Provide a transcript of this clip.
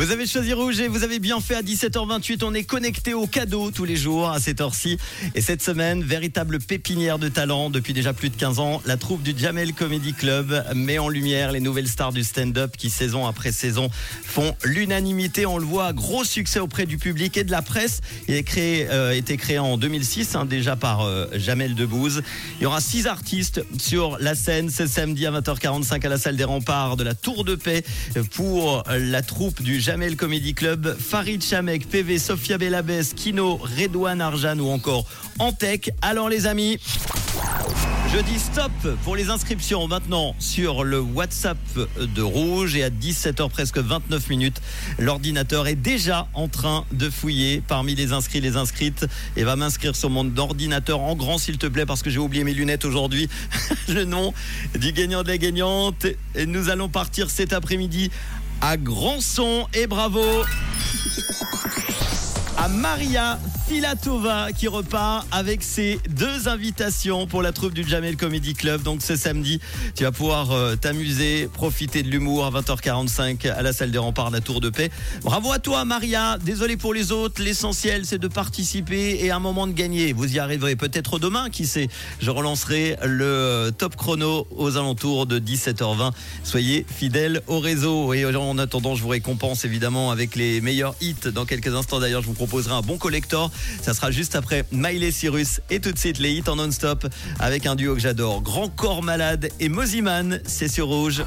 Vous avez choisi Rouge et vous avez bien fait à 17h28. On est connecté aux cadeaux tous les jours à cette heure-ci. Et cette semaine, véritable pépinière de talent. Depuis déjà plus de 15 ans, la troupe du Jamel Comedy Club met en lumière les nouvelles stars du stand-up qui, saison après saison, font l'unanimité. On le voit, gros succès auprès du public et de la presse. Il a euh, été créé en 2006, hein, déjà par euh, Jamel Debbouze. Il y aura six artistes sur la scène ce samedi à 20h45 à la salle des remparts de la Tour de Paix pour la troupe du Jamel Comedy Club, Farid Chamek, PV, Sofia Belabès, Kino, Redouane Arjan ou encore Antec. Alors les amis, je dis stop pour les inscriptions maintenant sur le WhatsApp de Rouge et à 17h presque 29 minutes, l'ordinateur est déjà en train de fouiller parmi les inscrits, les inscrites et va m'inscrire sur mon ordinateur en grand s'il te plaît parce que j'ai oublié mes lunettes aujourd'hui. le nom du gagnant de la gagnante et nous allons partir cet après-midi à grand son et bravo à Maria Filatova qui repart avec ses deux invitations pour la troupe du Jamel Comedy Club. Donc ce samedi, tu vas pouvoir euh, t'amuser, profiter de l'humour à 20h45 à la salle des remparts de la Tour de Paix. Bravo à toi Maria, désolé pour les autres, l'essentiel c'est de participer et un moment de gagner. Vous y arriverez peut-être demain, qui sait. Je relancerai le top chrono aux alentours de 17h20. Soyez fidèles au réseau et en attendant, je vous récompense évidemment avec les meilleurs hits dans quelques instants. D'ailleurs, je vous proposerai un bon collector. Ça sera juste après Miley Cyrus et tout de suite les hits en non-stop avec un duo que j'adore. Grand Corps Malade et Moziman, c'est sur Rouge.